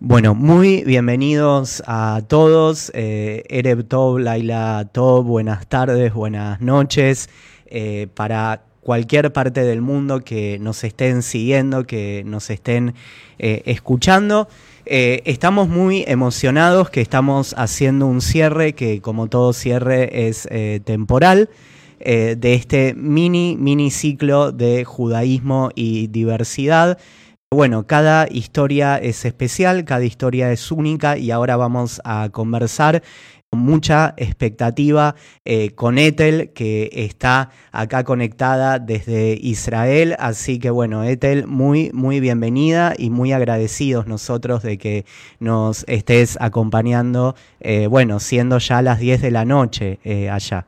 Bueno, muy bienvenidos a todos. Eh, Ereb Tov, Laila Tov, buenas tardes, buenas noches. Eh, para cualquier parte del mundo que nos estén siguiendo, que nos estén eh, escuchando. estamos muy emocionados que estamos haciendo un cierre que como todo cierre es temporal. de este mini, mini ciclo de judaísmo y diversidad bueno, cada historia es especial, cada historia es única y ahora vamos a conversar con mucha expectativa eh, con Ethel, que está acá conectada desde Israel. Así que bueno, Ethel, muy, muy bienvenida y muy agradecidos nosotros de que nos estés acompañando, eh, bueno, siendo ya las 10 de la noche eh, allá.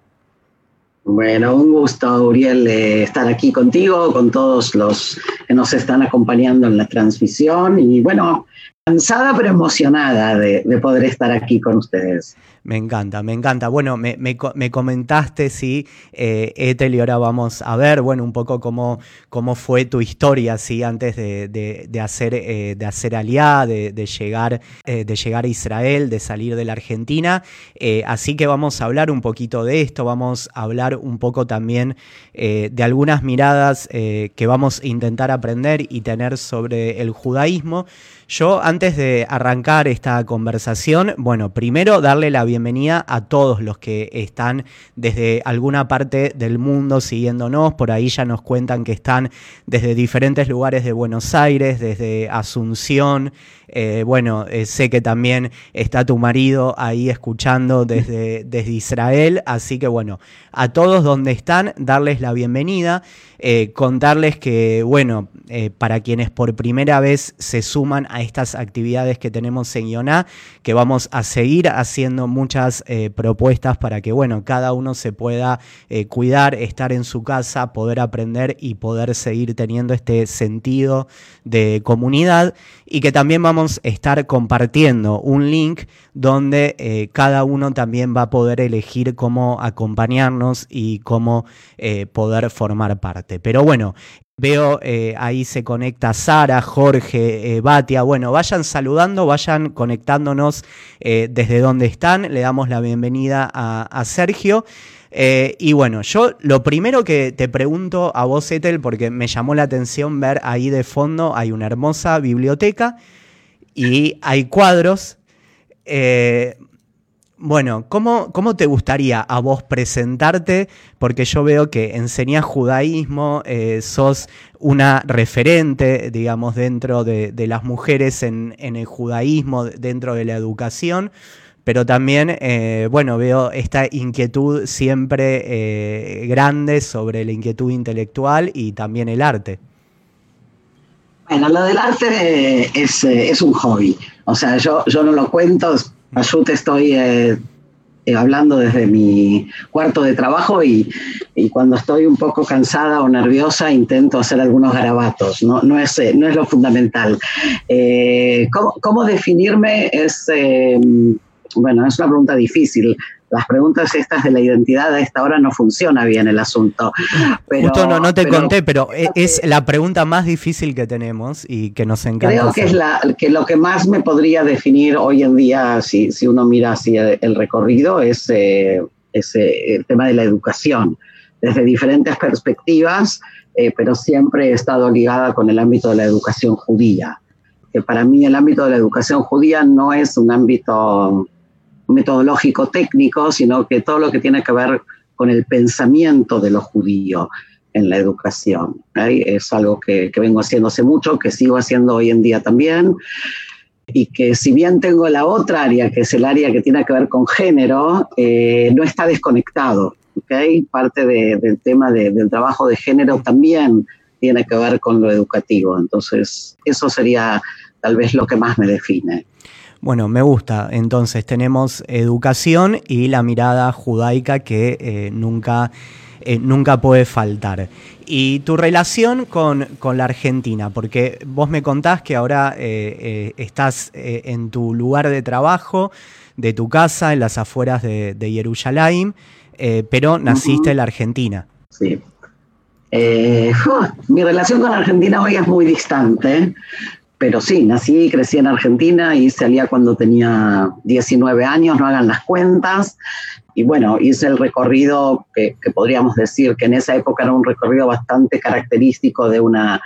Bueno, un gusto, Uriel, estar aquí contigo, con todos los que nos están acompañando en la transmisión. Y bueno, cansada pero emocionada de, poder estar aquí con ustedes. Me encanta, me encanta. Bueno, me, comentaste, sí, eh, Ethel, y ahora vamos a ver, bueno, un poco cómo, cómo fue tu historia, sí, antes de, hacer, eh, de hacer aliá, de, llegar, eh, de llegar a Israel, de salir de la Argentina. Eh, así que vamos a hablar un poquito de esto, vamos a hablar un poco también de algunas miradas que vamos a intentar aprender y tener sobre el judaísmo. Yo, antes de arrancar esta conversación, bueno, primero darle la bienvenida a todos los que están desde alguna parte del mundo siguiéndonos. Por ahí ya nos cuentan que están desde diferentes lugares de Buenos Aires, desde Asunción. Eh, bueno, eh, sé que también está tu marido ahí escuchando desde, desde Israel. Así que bueno, a todos donde están, darles la bienvenida. Eh, contarles que, bueno, para quienes por primera vez se suman a estas actividades que tenemos en Ioná, que vamos a seguir haciendo muchas propuestas para que, bueno, cada uno se pueda cuidar, estar en su casa, poder aprender y poder seguir teniendo este sentido de comunidad y que también vamos a estar compartiendo un link donde eh, cada uno también va a poder elegir cómo acompañarnos y cómo poder formar parte. Pero bueno, Veo eh, ahí se conecta Sara, Jorge, eh, Batia. Bueno, vayan saludando, vayan conectándonos eh, desde donde están. Le damos la bienvenida a, Sergio. y bueno, yo lo primero que te pregunto a vos, Ethel, porque me llamó la atención ver ahí de fondo, hay una hermosa biblioteca y hay cuadros. Bueno, ¿cómo, ¿cómo, te gustaría a vos presentarte? Porque yo veo que enseñás judaísmo, eh, sos una referente, digamos, dentro de, las mujeres en, el judaísmo, dentro de la educación, pero también, eh, bueno, veo esta inquietud siempre eh, grande sobre la inquietud intelectual y también el arte. Bueno, lo del arte es, es un hobby. O sea, yo, yo no lo cuento, yo te estoy eh, eh, hablando desde mi cuarto de trabajo y, cuando estoy un poco cansada o nerviosa intento hacer algunos garabatos, no, no, es, eh, no es lo fundamental. ¿cómo, ¿cómo, definirme? Es, bueno, es una pregunta difícil las preguntas estas de la identidad a esta hora no funciona bien el asunto. Justo no, no te conté, pero e, es la pregunta más difícil que tenemos y que nos encanta. Creo que es la, que lo que más me podría definir hoy en día, si, si uno mira así el, recorrido, es, eh, eh, el tema de la educación, desde diferentes perspectivas, eh, pero siempre he estado ligada con el ámbito de la educación judía. Que para mí el ámbito de la educación judía no es un ámbito metodológico técnico, sino que todo lo que tiene que ver con el pensamiento de los judíos en la educación. Es algo que, vengo haciendo hace mucho, que sigo haciendo hoy en día también, y que si bien tengo la otra área, que es el área que tiene que ver con género, eh, no está desconectado. Parte del tema del trabajo de género también tiene que ver con lo educativo. Entonces, eso sería tal vez lo que más me define. Bueno, me gusta. Entonces tenemos educación y la mirada judaica que eh, nunca, eh, nunca puede faltar. Y tu relación con, la Argentina, porque vos me contás que ahora eh, estás en tu lugar de trabajo, de tu casa, en las afueras de, de Jerusalén, pero naciste en la Argentina. Sí. mi relación con la Argentina hoy es muy distante pero sí, nací y crecí en Argentina y salía cuando tenía 19 años, no hagan las cuentas. Y bueno, hice el recorrido que, podríamos decir que en esa época era un recorrido bastante característico de una,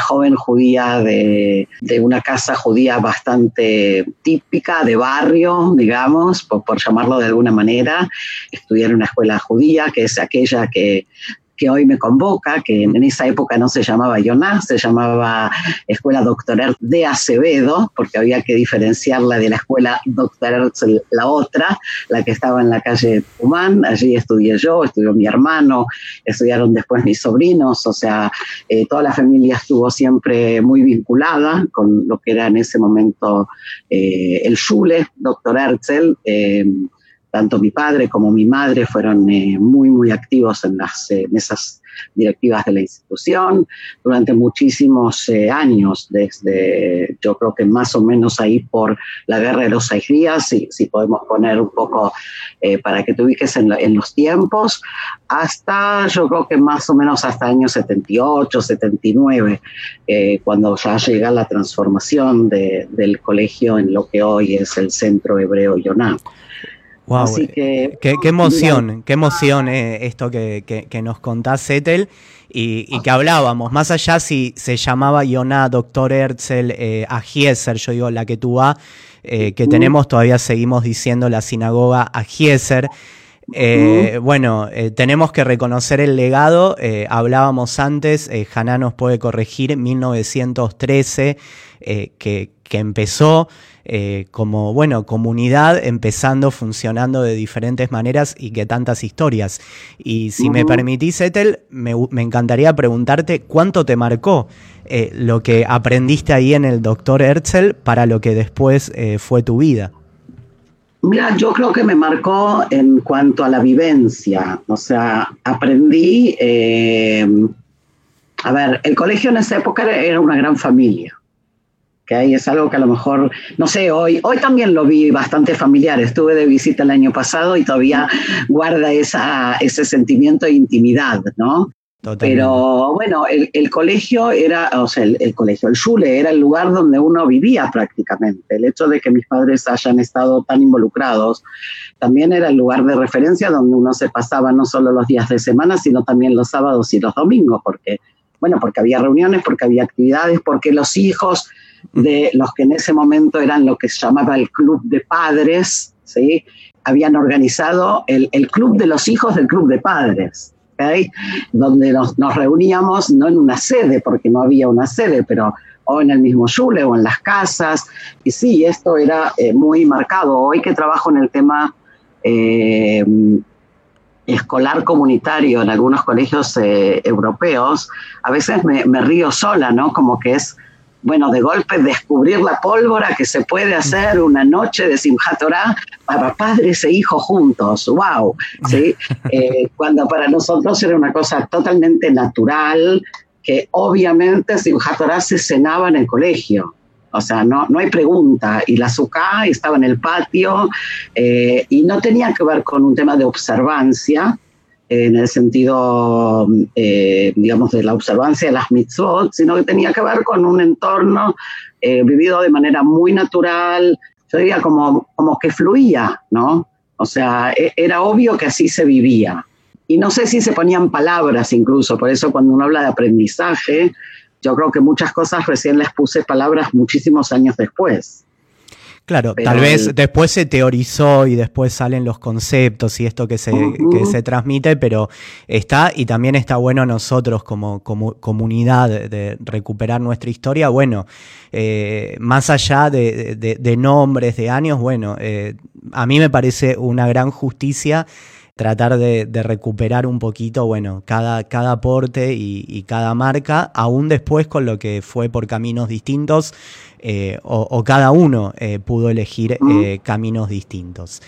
joven judía, de, de, una casa judía bastante típica, de barrio, digamos, por, por llamarlo de alguna manera. Estudié en una escuela judía, que es aquella que que hoy me convoca, que en esa época no se llamaba Yoná, se llamaba Escuela Doctor de Acevedo, porque había que diferenciarla de la escuela Doctor la otra, la que estaba en la calle Humán, allí estudié yo, estudió mi hermano, estudiaron después mis sobrinos, o sea, eh, toda la familia estuvo siempre muy vinculada con lo que era en ese momento eh, el Schule, Doctor Herzl. Eh, tanto mi padre como mi madre fueron eh, muy, muy activos en las mesas directivas de la institución durante muchísimos eh, años, desde yo creo que más o menos ahí por la guerra de los seis días, si, si podemos poner un poco eh, para que te ubiques en, los tiempos, hasta yo creo que más o menos hasta años 78, 79, cuando ya llega la transformación del colegio en lo que hoy es el Centro Hebreo Yonah. Wow, qué, emoción, qué emoción eh, esto que, nos contás, Ethel, y, que hablábamos, más allá si se llamaba Yonah, Doctor Herzl, eh, Agieser, yo digo la que tú vas, eh, que tenemos, todavía seguimos diciendo la sinagoga Agieser. Eh, bueno, tenemos que reconocer el legado. hablábamos antes, Haná nos puede corregir, 1913, que, que empezó eh, como, bueno, comunidad empezando, funcionando de diferentes maneras y que tantas historias. Y si me permitís, Ethel, me, encantaría preguntarte cuánto te marcó eh, lo que aprendiste ahí en el doctor Herzl para lo que después eh, fue tu vida. Mira, yo creo que me marcó en cuanto a la vivencia, o sea, aprendí, a ver, el colegio en esa época era una gran familia, que ahí es algo que a lo mejor, no sé, hoy, hoy también lo vi bastante familiar. Estuve de visita el año pasado y todavía guarda esa, ese sentimiento de intimidad, ¿no? Pero bueno, el, colegio era, o sea, el, colegio, el Schule era el lugar donde uno vivía prácticamente. El hecho de que mis padres hayan estado tan involucrados también era el lugar de referencia donde uno se pasaba no solo los días de semana, sino también los sábados y los domingos, porque, bueno, porque había reuniones, porque había actividades, porque los hijos de los que en ese momento eran lo que se llamaba el Club de Padres, ¿sí? habían organizado el, Club de los Hijos del Club de Padres, donde nos, reuníamos no en una sede, porque no había una sede, pero o en el mismo Schule o en las casas. Y sí, esto era eh, muy marcado. Hoy que trabajo en el tema eh, escolar comunitario en algunos colegios eh, europeos, a veces me, me, río sola, ¿no? Como que es bueno, de golpe descubrir la pólvora que se puede hacer una noche de Simchat Torah para padres e hijos juntos. ¡Wow! ¿sí? Eh, cuando para nosotros era una cosa totalmente natural, que obviamente Simchat Torah se cenaba en el colegio. O sea, no, no hay pregunta. Y la azúcar estaba en el patio eh, y no tenía que ver con un tema de observancia, en el sentido, eh, digamos, de la observancia de las mitzvot, sino que tenía que ver con un entorno eh, vivido de manera muy natural, yo diría como, como que fluía, ¿no? O sea, e, era obvio que así se vivía. Y no sé si se ponían palabras incluso, por eso cuando uno habla de aprendizaje, yo creo que muchas cosas recién les puse palabras muchísimos años después. Claro, tal vez después se teorizó y después salen los conceptos y esto que se, se transmite, pero está y también está bueno nosotros como, comunidad de, recuperar nuestra historia. Bueno, eh, más allá de, nombres, de años, bueno, eh, a mí me parece una gran justicia tratar de, recuperar un poquito, bueno, cada, cada aporte y, cada marca, aún después con lo que fue por caminos distintos, eh, o, cada uno eh, pudo elegir eh, caminos distintos.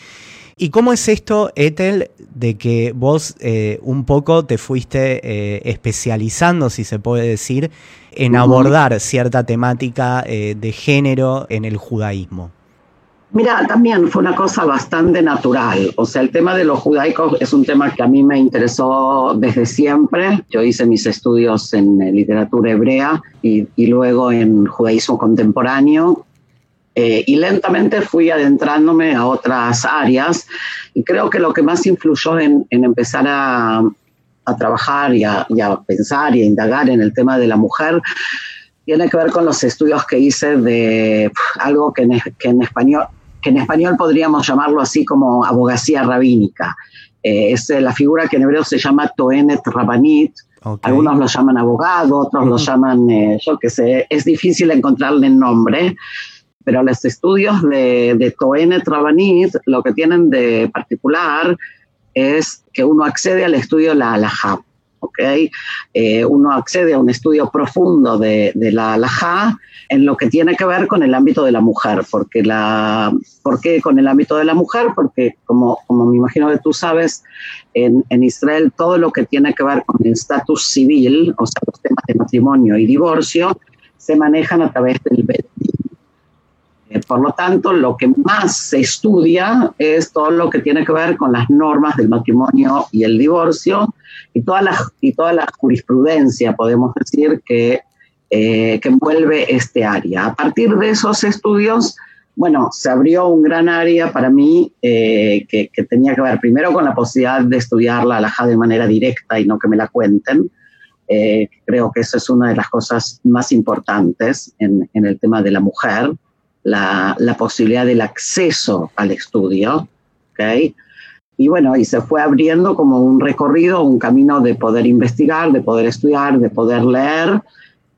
¿Y cómo es esto, Ethel, de que vos un poco te fuiste especializando, si se puede decir, en abordar cierta temática de género en el judaísmo? Mira, también fue una cosa bastante natural. O sea, el tema de los judaicos es un tema que a mí me interesó desde siempre. Yo hice mis estudios en eh, literatura hebrea y, luego en judaísmo contemporáneo. Eh, y lentamente fui adentrándome a otras áreas y creo que lo que más influyó en, empezar a, trabajar y a, pensar y a indagar en el tema de la mujer tiene que ver con los estudios que hice de algo que que en español, que en español podríamos llamarlo así como abogacía rabínica. Eh, es la figura que en hebreo se llama Toenet Rabanit. Algunos lo llaman abogado, otros lo llaman, eh, yo qué sé, es difícil encontrarle el nombre, pero los estudios de, de Toenet Rabanit lo que tienen de particular es que uno accede al estudio de la halajá. ¿okay? Eh, uno accede a un estudio profundo de, de la halajá en lo que tiene que ver con el ámbito de la mujer, porque la, ¿por qué con el ámbito de la mujer? Porque como, como me imagino que tú sabes, en, Israel todo lo que tiene que ver con el estatus civil, o sea, los temas de matrimonio y divorcio, se manejan a través del Betin. Eh, por lo tanto, lo que más se estudia es todo lo que tiene que ver con las normas del matrimonio y el divorcio y toda la, y toda la jurisprudencia, podemos decir, que eh, que envuelve este área. A partir de esos estudios, bueno, se abrió un gran área para mí eh, que, tenía que ver primero con la posibilidad de estudiar la alhaja de manera directa y no que me la cuenten. Eh, creo que eso es una de las cosas más importantes en, el tema de la mujer, la, la, posibilidad del acceso al estudio. ¿okay? Y bueno, y se fue abriendo como un recorrido, un camino de poder investigar, de poder estudiar, de poder leer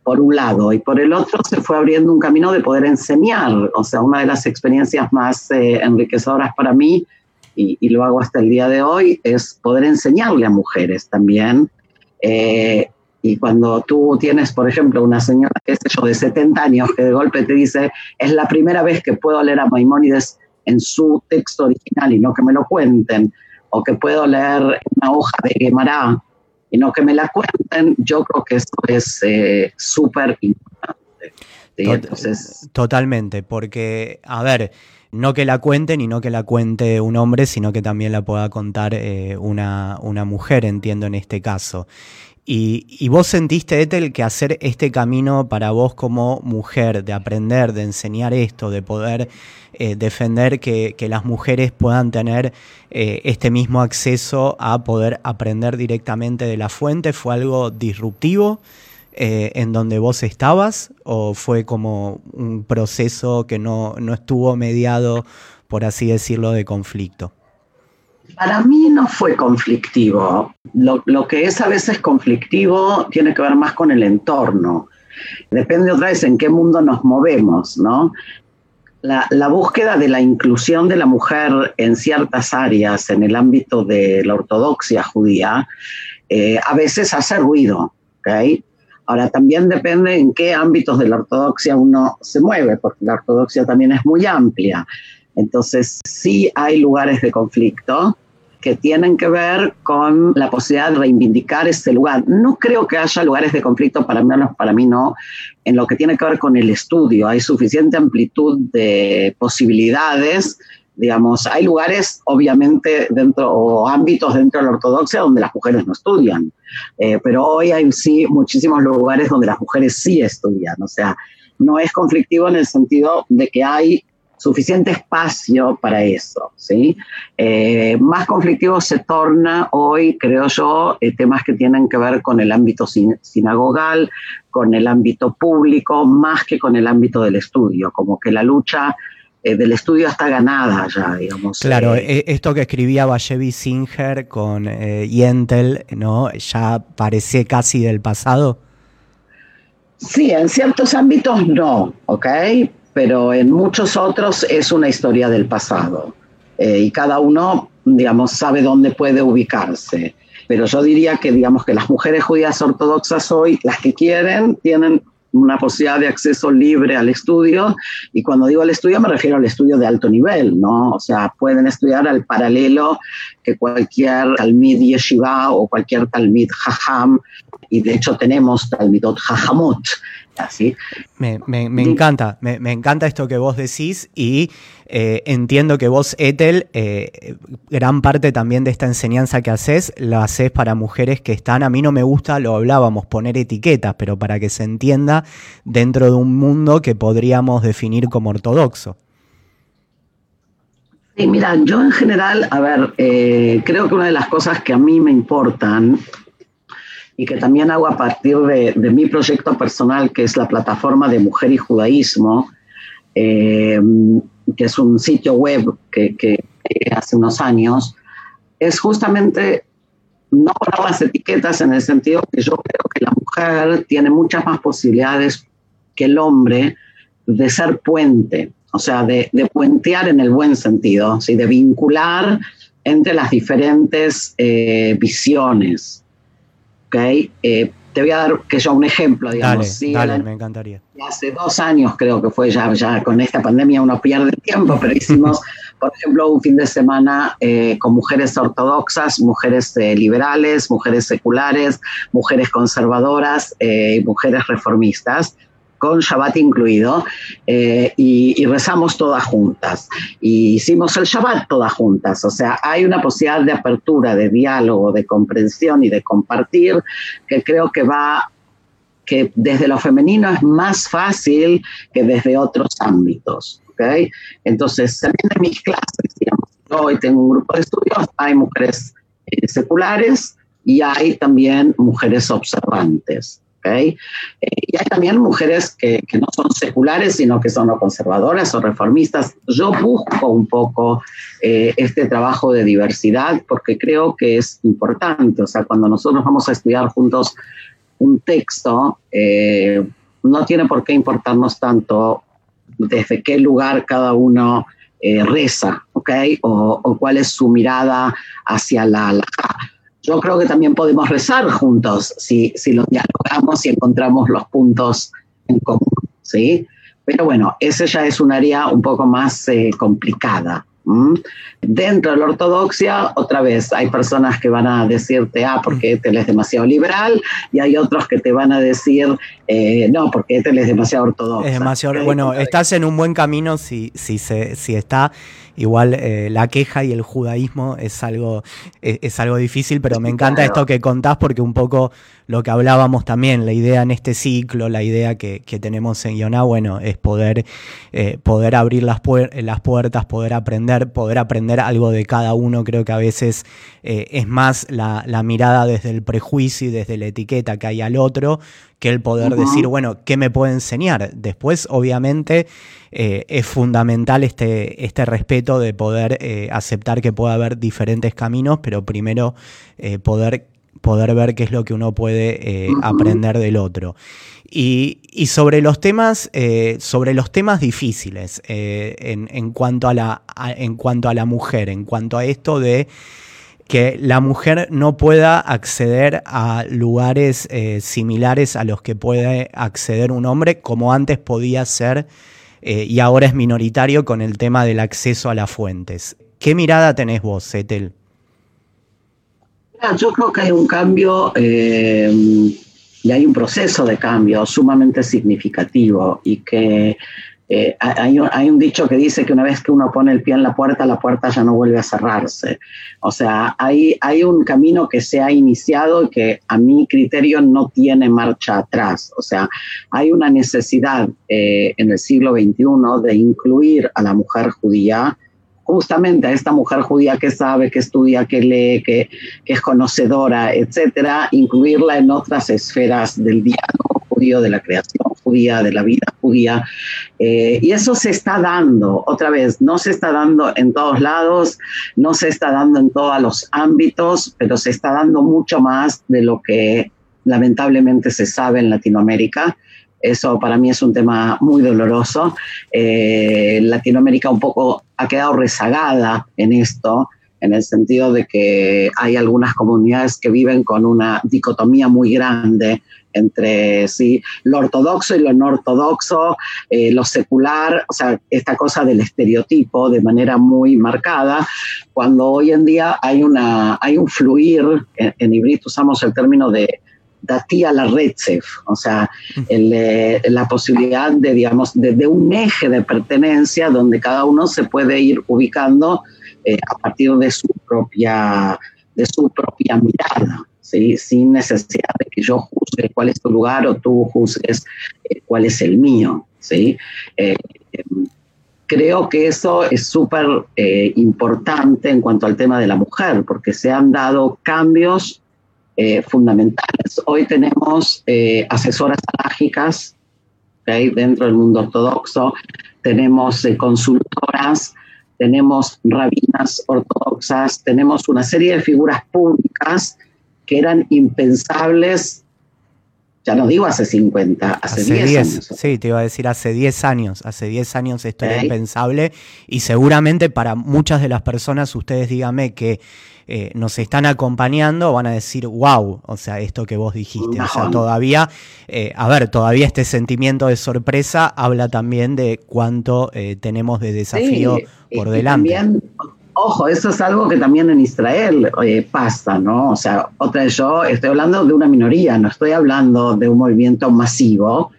por un lado, y por el otro se fue abriendo un camino de poder enseñar, o sea, una de las experiencias más eh, enriquecedoras para mí, y, lo hago hasta el día de hoy, es poder enseñarle a mujeres también. Eh, y cuando tú tienes, por ejemplo, una señora, qué sé de 70 años que de golpe te dice, es la primera vez que puedo leer a Maimónides en su texto original y no que me lo cuenten, o que puedo leer una hoja de Guemará y no que me la cuenten, yo creo que eso es eh, súper importante. Totalmente, porque, a ver, no que la cuenten y no que la cuente un hombre, sino que también la pueda contar eh, una, una mujer, entiendo en este caso. Y, vos sentiste, Ethel, que hacer este camino para vos como mujer, de aprender, de enseñar esto, de poder eh, defender que, las mujeres puedan tener eh, este mismo acceso a poder aprender directamente de la fuente, ¿fue algo disruptivo eh, en donde vos estabas o fue como un proceso que no, no estuvo mediado, por así decirlo, de conflicto? Para mí no fue conflictivo. Lo, que es a veces conflictivo tiene que ver más con el entorno. Depende otra vez en qué mundo nos movemos, ¿no? La, búsqueda de la inclusión de la mujer en ciertas áreas en el ámbito de la ortodoxia judía eh, a veces hace ruido, ¿ok? Ahora también depende en qué ámbitos de la ortodoxia uno se mueve, porque la ortodoxia también es muy amplia. Entonces, sí hay lugares de conflicto que tienen que ver con la posibilidad de reivindicar ese lugar. No creo que haya lugares de conflicto, para mí, para mí no, en lo que tiene que ver con el estudio. Hay suficiente amplitud de posibilidades. Digamos, hay lugares, obviamente, dentro, o ámbitos dentro de la ortodoxia donde las mujeres no estudian. Eh, pero hoy hay sí muchísimos lugares donde las mujeres sí estudian. O sea, no es conflictivo en el sentido de que hay suficiente espacio para eso. ¿sí? Eh, más conflictivo se torna hoy, creo yo, eh, temas que tienen que ver con el ámbito sinagogal, con el ámbito público, más que con el ámbito del estudio, como que la lucha eh, del estudio está ganada ya, digamos. Claro, esto que escribía Vallevi Singer con Yentel, ¿no? Ya parece casi del pasado. Sí, en ciertos ámbitos no, ¿ok? Pero en muchos otros es una historia del pasado. Eh, y cada uno digamos, sabe dónde puede ubicarse. Pero yo diría que, digamos, que las mujeres judías ortodoxas hoy, las que quieren, tienen una posibilidad de acceso libre al estudio, y cuando digo al estudio me refiero al estudio de alto nivel, ¿no? O sea, pueden estudiar al paralelo que cualquier talmid yeshiva o cualquier talmid jajam, y de hecho tenemos talmidot jajamot, Me, encanta, me, encanta esto que vos decís y eh, entiendo que vos, Ethel, eh, gran parte también de esta enseñanza que haces, la haces para mujeres que están, a mí no me gusta, lo hablábamos, poner etiquetas, pero para que se entienda dentro de un mundo que podríamos definir como ortodoxo. Sí, mira, yo en general, a ver, eh, creo que una de las cosas que a mí me importan y que también hago a partir de, mi proyecto personal, que es la plataforma de Mujer y Judaísmo, eh, que es un sitio web que, que, hace unos años, es justamente no poner las etiquetas en el sentido que yo creo que la mujer tiene muchas más posibilidades que el hombre de ser puente, o sea, de, de puentear en el buen sentido, ¿sí? de vincular entre las diferentes eh, visiones. ¿Okay? Eh, te voy a dar que yo un ejemplo, digamos. Dale, me encantaría. Hace dos años creo que fue, ya, ya con esta pandemia uno pierde tiempo, pero hicimos, por ejemplo, un fin de semana eh, con mujeres ortodoxas, mujeres eh, liberales, mujeres seculares, mujeres conservadoras y mujeres reformistas con Shabbat incluido, eh, y, rezamos todas juntas. Y hicimos el Shabbat todas juntas. O sea, hay una posibilidad de apertura, de diálogo, de comprensión y de compartir que creo que va, que desde lo femenino es más fácil que desde otros ámbitos. ¿okay? Entonces, también en mis clases, hoy tengo un grupo de estudios, hay mujeres eh, seculares y hay también mujeres observantes. Eh, y hay también mujeres que, no son seculares, sino que son conservadoras o reformistas. Yo busco un poco eh, este trabajo de diversidad porque creo que es importante. O sea, cuando nosotros vamos a estudiar juntos un texto, eh, no tiene por qué importarnos tanto desde qué lugar cada uno reza, ¿ok? O, o, cuál es su mirada hacia la yo creo que también podemos rezar juntos si, si los dialogamos y encontramos los puntos en común, ¿sí? Pero bueno, ese ya es un área un poco más eh, complicada. Dentro de la ortodoxia, otra vez, hay personas que van a decirte, ah, porque Ethel es demasiado liberal, y hay otros que te van a decir, eh, no, porque Ethel es demasiado ortodoxo. Es demasiado, bueno, estás en un buen camino si, si, se, si está igual eh, la queja y el judaísmo es algo, es, algo difícil, pero me encanta esto que contás porque un poco lo que hablábamos también, la idea en este ciclo, la idea que, tenemos en Yoná, bueno, es poder, eh, poder abrir las, las puertas, poder aprender, poder aprender algo de cada uno. Creo que a veces eh, es más la, mirada desde el prejuicio y desde la etiqueta que hay al otro que el poder decir, bueno, ¿qué me puede enseñar? Después, obviamente, eh, es fundamental este, este respeto de poder aceptar que puede haber diferentes caminos, pero primero poder poder ver qué es lo que uno puede eh, aprender del otro. Y, sobre los temas, eh, sobre los temas difíciles eh, en, cuanto a la, en cuanto a la mujer, en cuanto a esto de que la mujer no pueda acceder a lugares similares a los que puede acceder un hombre, como antes podía ser y ahora es minoritario con el tema del acceso a las fuentes. ¿Qué mirada tenés vos, Etel? Yo creo que hay un cambio eh, y hay un proceso de cambio sumamente significativo y que eh, hay, un, dicho que dice que una vez que uno pone el pie en la puerta, la puerta ya no vuelve a cerrarse. O sea, hay, hay un camino que se ha iniciado y que a mi criterio no tiene marcha atrás. O sea, hay una necesidad eh, en el siglo XXI de incluir a la mujer judía justamente a esta mujer judía que sabe, que estudia, que lee, que, es conocedora, etcétera, incluirla en otras esferas del diálogo judío, de la creación judía, de la vida judía. Eh, y eso se está dando, otra vez, no se está dando en todos lados, no se está dando en todos los ámbitos, pero se está dando mucho más de lo que lamentablemente se sabe en Latinoamérica. Eso para mí es un tema muy doloroso. Eh, Latinoamérica un poco ha quedado rezagada en esto. en el sentido de que hay algunas comunidades que viven con una dicotomía muy grande entre ¿sí? lo ortodoxo y lo no ortodoxo, eh, lo secular, o sea, esta cosa del estereotipo de manera muy marcada, cuando hoy en día hay, una, hay un fluir, en, en usamos el término de datía la retsef, o sea, eh, la posibilidad de, digamos, de, un eje de pertenencia donde cada uno se puede ir ubicando eh, a partir de su propia, de su propia mirada. sin necesidad de que yo juzgue cuál es tu lugar o tú juzgues eh, cuál es el mío. ¿sí? creo que eso es súper importante en cuanto al tema de la mujer, porque se han dado cambios eh, fundamentales. Hoy tenemos eh, asesoras alágicas dentro del mundo ortodoxo, tenemos eh, consultoras, tenemos rabinas ortodoxas, tenemos una serie de figuras públicas que eran impensables ya no digo hace 50, hace, 10, años. Sí, te iba a decir hace 10 años. Hace 10 años esto era impensable y seguramente para muchas de las personas, ustedes díganme que eh, nos están acompañando, van a decir, wow, o sea, esto que vos dijiste. O sea, todavía, eh, a ver, todavía este sentimiento de sorpresa habla también de cuánto eh, tenemos de desafío por delante. También, ojo, eso es algo que también en Israel pasa, ¿no? O sea, otra yo estoy hablando de una minoría, no estoy hablando de un movimiento masivo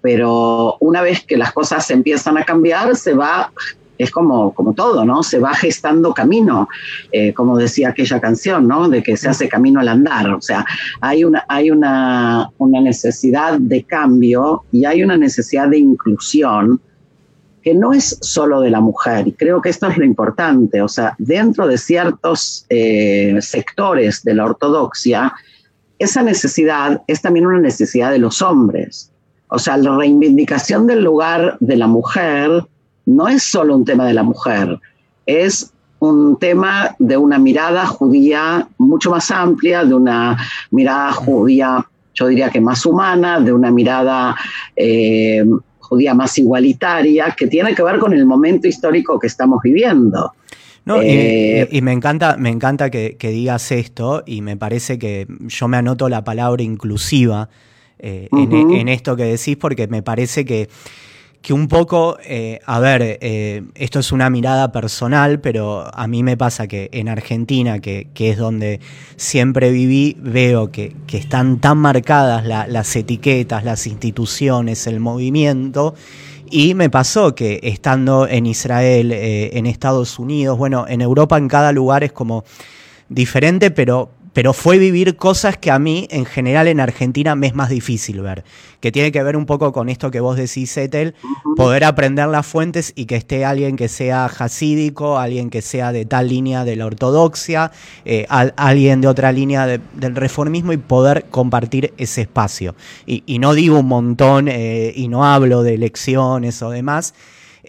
pero una vez que las cosas empiezan a cambiar, se va es como, como todo, ¿no? Se va gestando camino, eh, como decía aquella canción, ¿no? De que se hace camino al andar. O sea, hay una, hay una, una necesidad de cambio y hay una necesidad de inclusión que no es solo de la mujer, y creo que esto es lo importante, o sea, dentro de ciertos eh, sectores de la ortodoxia, esa necesidad es también una necesidad de los hombres. O sea, la reivindicación del lugar de la mujer no es solo un tema de la mujer, es un tema de una mirada judía mucho más amplia, de una mirada judía, yo diría que más humana, de una mirada eh, judía más igualitaria, que tiene que ver con el momento histórico que estamos viviendo. Eh, y, me encanta, me encanta que, digas esto y me parece que yo me anoto la palabra inclusiva eh, en, esto que decís porque me parece que que un poco, eh, a ver, eh, esto es una mirada personal, pero a mí me pasa que en Argentina, que, es donde siempre viví, veo que, están tan marcadas las etiquetas, las instituciones, el movimiento. Y me pasó que estando en Israel, eh, en Estados Unidos, bueno, en Europa, en cada lugar es como diferente, pero pero fue vivir cosas que a mí, en general, en Argentina me es más difícil ver. Que tiene que ver un poco con esto que vos decís, Etel, poder aprender las fuentes y que esté alguien que sea hasídico, alguien que sea de tal línea de la ortodoxia, eh, alguien de otra línea del reformismo y poder compartir ese espacio. Y, no digo un montón eh, y no hablo de elecciones o demás.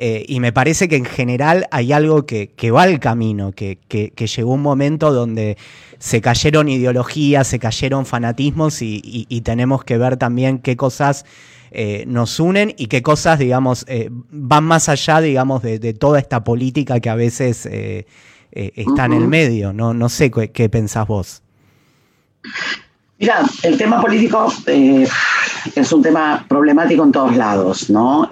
Eh, y me parece que en general hay algo que, va al camino, que, que, llegó un momento donde se cayeron ideologías, se cayeron fanatismos y, tenemos que ver también qué cosas eh, nos unen y qué cosas, digamos, eh, van más allá, digamos, de, toda esta política que a veces eh, está en el medio. No, no sé qué, pensás vos. Mira, el tema político es un tema problemático en todos lados, ¿no?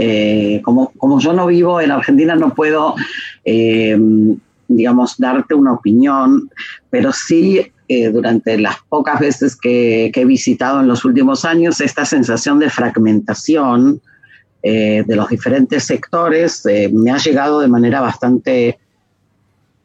como, como yo no vivo en Argentina, no puedo digamos, darte una opinión, pero sí eh, durante las pocas veces que, he visitado en los últimos años, esta sensación de fragmentación eh, de los diferentes sectores eh, me ha llegado de manera bastante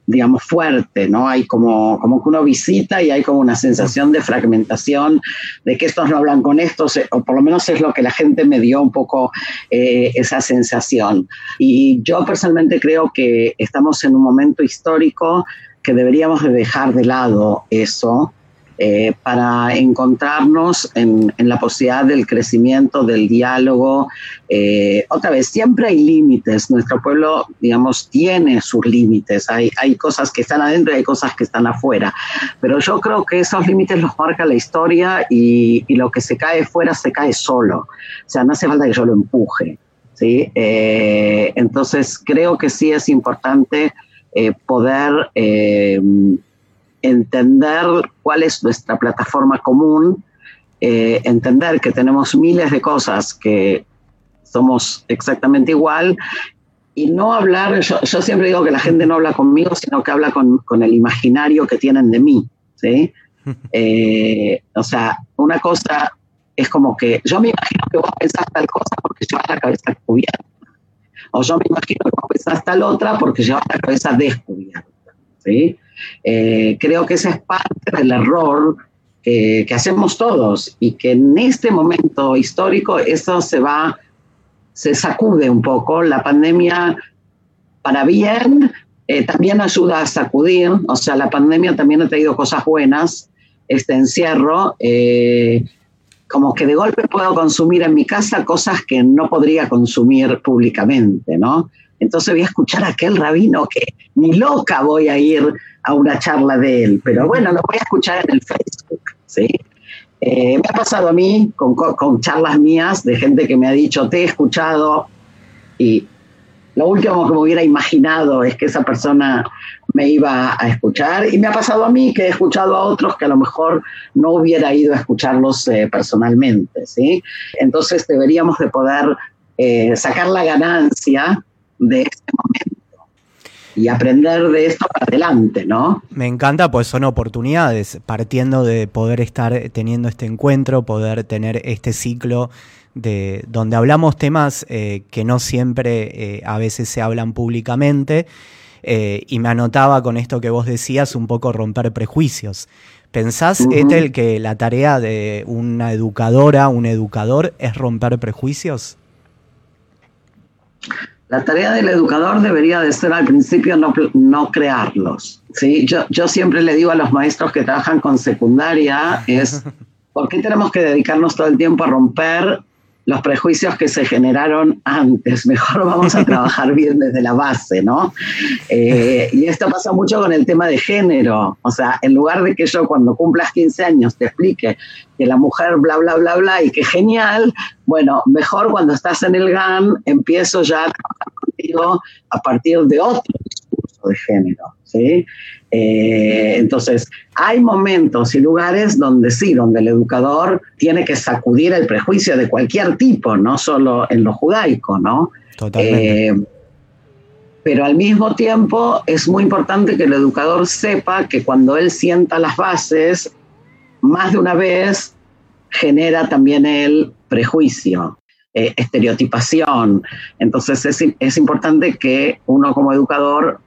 digamos, fuerte, ¿no? Hay como, como que uno visita y hay como una sensación de fragmentación, de que estos no hablan con estos, o por lo menos es lo que la gente me dio un poco esa sensación. Y yo personalmente creo que estamos en un momento histórico que deberíamos de dejar de lado eso eh, para encontrarnos en, la posibilidad del crecimiento, del diálogo. Eh, otra vez, siempre hay límites. Nuestro pueblo, digamos, tiene sus límites. Hay, hay cosas que están adentro y hay cosas que están afuera. Pero yo creo que esos límites los marca la historia y, lo que se cae fuera se cae solo. O sea, no hace falta que yo lo empuje. ¿sí? Eh, entonces, creo que sí es importante eh, poder eh, entender cuál es nuestra plataforma común, entender que tenemos miles de cosas que somos exactamente igual y no hablar, yo, siempre digo que la gente no habla conmigo, sino que habla con, con el imaginario que tienen de mí, ¿sí? o sea, una cosa es como que yo me imagino que vos pensás tal cosa porque llevas la cabeza cubierta. O yo me imagino que vos pensás tal otra porque llevas la cabeza descubierta. ¿sí? Eh, creo que ese es parte del error que, que, hacemos todos y que en este momento histórico eso se va, se sacude un poco. La pandemia, para bien, eh, también ayuda a sacudir, o sea, la pandemia también ha traído cosas buenas, este encierro. Eh, como que de golpe puedo consumir en mi casa cosas que no podría consumir públicamente, ¿no? Entonces voy a escuchar a aquel rabino que ni loca voy a ir a una charla de él, pero bueno, lo voy a escuchar en el Facebook, ¿sí? Eh, me ha pasado a mí con, con charlas mías de gente que me ha dicho, te he escuchado y lo último que me hubiera imaginado es que esa persona me iba a escuchar y me ha pasado a mí que he escuchado a otros que a lo mejor no hubiera ido a escucharlos eh, personalmente, ¿sí? Entonces deberíamos de poder eh, sacar la ganancia de este momento y aprender de esto para adelante, ¿no? Me encanta, pues son oportunidades, partiendo de poder estar teniendo este encuentro, poder tener este ciclo de donde hablamos temas eh, que no siempre a veces se hablan públicamente eh, y me anotaba con esto que vos decías, un poco romper prejuicios. ¿Pensás, Ethel, que la tarea de una educadora, un educador, es romper prejuicios? La tarea del educador debería de ser al principio no, no crearlos. ¿sí? Yo, yo siempre le digo a los maestros que trabajan con secundaria es, ¿por qué tenemos que dedicarnos todo el tiempo a romper los prejuicios que se generaron antes. Mejor vamos a trabajar bien desde la base, ¿no? Eh, y esto pasa mucho con el tema de género. O sea, en lugar de que yo cuando cumplas 15 años te explique que la mujer bla, bla, bla, bla y que genial, bueno, mejor cuando estás en el GAN empiezo ya a partir de otro discurso de género, ¿sí? Eh, entonces, hay momentos y lugares donde sí, donde el educador tiene que sacudir el prejuicio de cualquier tipo, no solo en lo judaico, ¿no? Totalmente. Eh, pero al mismo tiempo es muy importante que el educador sepa que cuando él sienta las bases, más de una vez genera también el prejuicio, eh, estereotipación. Entonces es, es, importante que uno como educador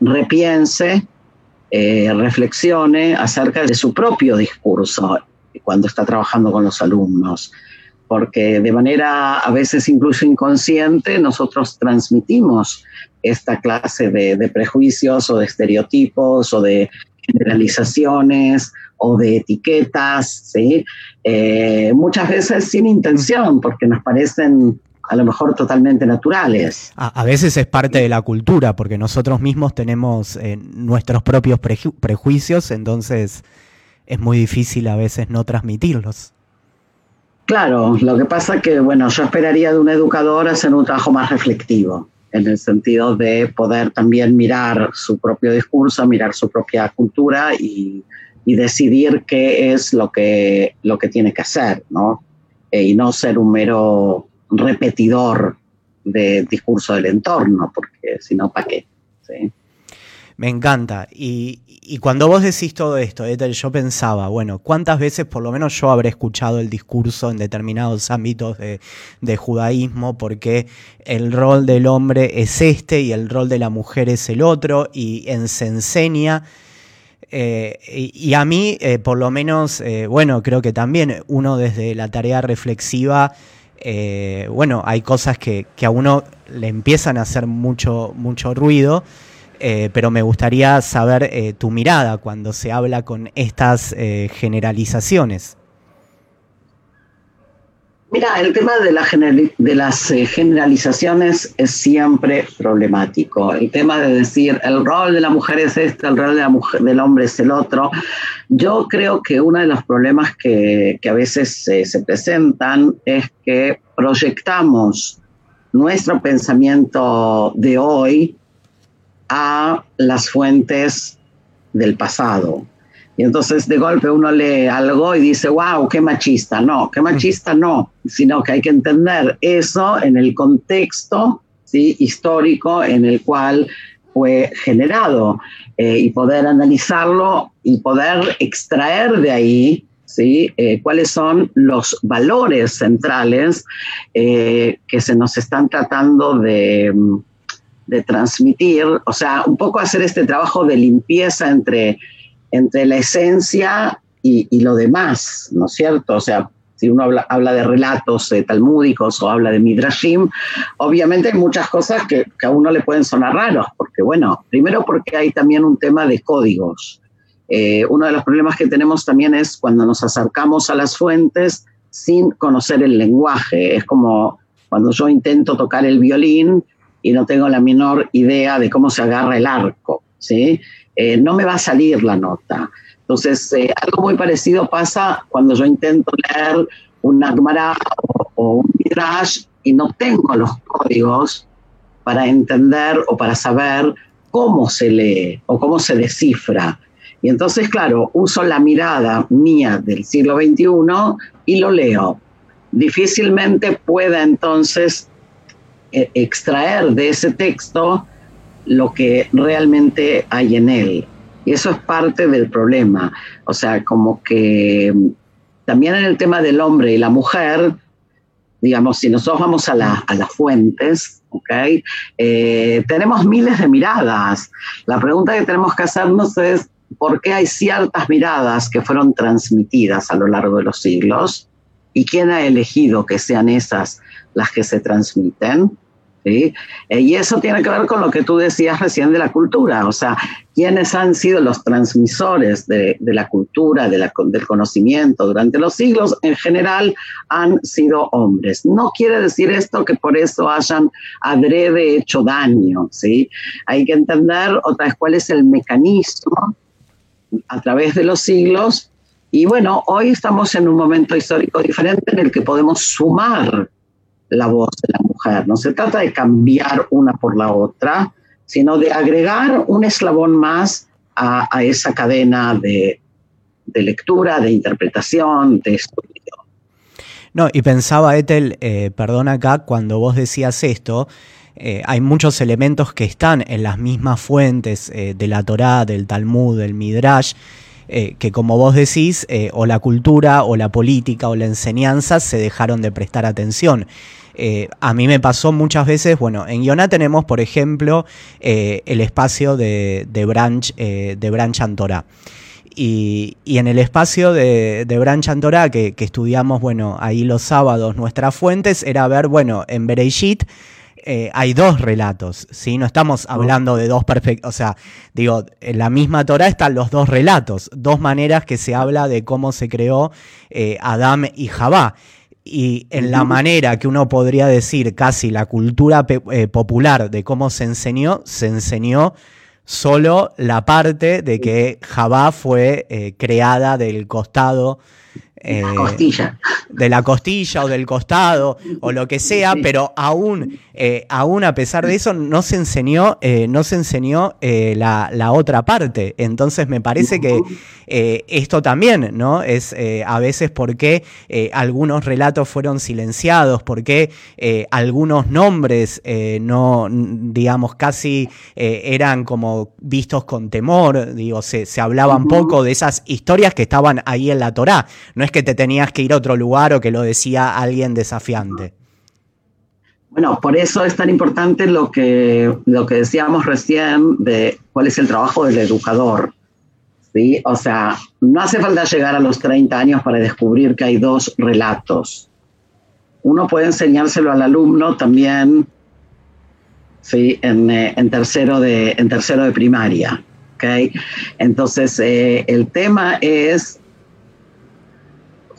repiense eh, reflexione acerca de su propio discurso cuando está trabajando con los alumnos, porque de manera a veces incluso inconsciente nosotros transmitimos esta clase de, prejuicios o de estereotipos o de generalizaciones o de etiquetas, ¿sí? Eh, muchas veces sin intención, porque nos parecen a lo mejor totalmente naturales. A, veces es parte de la cultura, porque nosotros mismos tenemos eh, nuestros propios prejuicios, entonces es muy difícil a veces no transmitirlos. Claro, lo que pasa que, bueno, yo esperaría de un educador hacer un trabajo más reflectivo, en el sentido de poder también mirar su propio discurso, mirar su propia cultura y, decidir qué es lo que, lo que tiene que hacer, ¿no? Eh, y no ser un mero repetidor de discurso del entorno, porque si no, ¿para qué? Me encanta. Y, cuando vos decís todo esto, yo pensaba, bueno, ¿cuántas veces por lo menos yo habré escuchado el discurso en determinados ámbitos de, judaísmo? Porque el rol del hombre es este y el rol de la mujer es el otro y en, se enseña. Eh, y, a mí, eh, por lo menos, eh, bueno, creo que también uno desde la tarea reflexiva bueno, hay cosas que, a uno le empiezan a hacer mucho, mucho ruido, eh, pero me gustaría saber eh, tu mirada cuando se habla con estas generalizaciones. Mira, el tema de, de las generalizaciones es siempre problemático. El tema de decir el rol de la mujer es este, el rol de la mujer, del hombre es el otro. Yo creo que uno de los problemas que, a veces se presentan es que proyectamos nuestro pensamiento de hoy a las fuentes del pasado. Y entonces de golpe uno lee algo y dice, wow, qué machista. No, qué machista no, sino que hay que entender eso en el contexto ¿sí? histórico en el cual fue generado eh, y poder analizarlo y poder extraer de ahí ¿sí? Eh, cuáles son los valores centrales eh, que se nos están tratando de, de, transmitir, o sea, un poco hacer este trabajo de limpieza entre, entre la esencia y, y lo demás, ¿no es cierto? O sea, si uno habla, de relatos eh, talmúdicos o habla de midrashim, obviamente hay muchas cosas que, que, a uno le pueden sonar raros, porque bueno, primero porque hay también un tema de códigos. Eh, uno de los problemas que tenemos también es cuando nos acercamos a las fuentes sin conocer el lenguaje. Es como cuando yo intento tocar el violín y no tengo la menor idea de cómo se agarra el arco, ¿sí? Eh, no me va a salir la nota. Entonces, eh, algo muy parecido pasa cuando yo intento leer un Agmará o, un Midrash y no tengo los códigos para entender o para saber cómo se lee o cómo se descifra. Y entonces, claro, uso la mirada mía del siglo XXI y lo leo. Difícilmente pueda entonces extraer de ese texto lo que realmente hay en él. Y eso es parte del problema. O sea, como que mm, también en el tema del hombre y la mujer, digamos, si nosotros vamos a, las fuentes, ¿ok? Eh, tenemos miles de miradas. La pregunta que tenemos que hacernos es, ¿por qué hay ciertas miradas que fueron transmitidas a lo largo de los siglos? ¿Y quién ha elegido que sean esas las que se transmiten? ¿Sí? Eh, y eso tiene que ver con lo que tú decías recién de la cultura, o sea, quiénes han sido los transmisores de, la cultura, de del conocimiento durante los siglos, en general han sido hombres. No quiere decir esto que por eso hayan adrede hecho daño, ¿sí? Hay que entender otra vez cuál es el mecanismo a través de los siglos. Y bueno, hoy estamos en un momento histórico diferente en el que podemos sumar la voz de la mujer. No se trata de cambiar una por la otra, sino de agregar un eslabón más a, esa cadena de, lectura, de interpretación, de estudio. No, y pensaba, Ethel, eh, perdón acá, cuando vos decías esto, eh, hay muchos elementos que están en las mismas fuentes eh, de la Torá, del Talmud, del Midrash, que como vos decís, o la cultura, o la política, o la enseñanza se dejaron de prestar atención. Eh, a mí me pasó muchas veces, bueno, en Iona tenemos, por ejemplo, eh, el espacio de, Branch, eh, de Branch Antorá. Y, en el espacio de, de Branch Antorá, que, estudiamos, bueno, ahí los sábados, nuestras fuentes, era ver, bueno, en Bereishit, hay dos relatos, ¿sí? No estamos hablando de dos perfectos, o sea, digo, en la misma Torah están los dos relatos, dos maneras que se habla de cómo se creó Adán y Jabá y en la manera que uno podría decir casi la cultura eh, popular de cómo se enseñó, se enseñó solo la parte de que Jabá fue eh, creada del costado eh, costilla. de la costilla o del costado o lo que sea, pero aún, eh, aún a pesar de eso no se enseñó, eh, no se enseñó la, la, otra parte. Entonces me parece que esto también, ¿no? Es a veces por qué algunos relatos fueron silenciados, por qué algunos nombres no, digamos, casi eran como vistos con temor, digo, se, se hablaban poco de esas historias que estaban ahí en la Torá. No es que te tenías que ir a otro lugar o que lo decía alguien desafiante. Bueno, por eso es tan importante lo que, lo que decíamos recién de cuál es el trabajo del educador. ¿sí? O sea, no hace falta llegar a los 30 años para descubrir que hay dos relatos. Uno puede enseñárselo al alumno también ¿sí? en, eh, tercero, de, en tercero de primaria. Entonces, eh, el tema es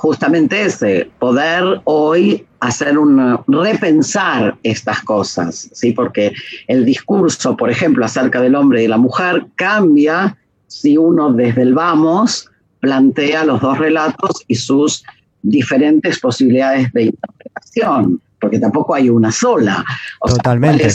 justamente ese, poder hoy hacer un repensar estas cosas, ¿sí? Porque el discurso, por ejemplo, acerca del hombre y la mujer cambia si uno desde el vamos plantea los dos relatos y sus diferentes posibilidades de interpretación, porque tampoco hay una sola. Totalmente.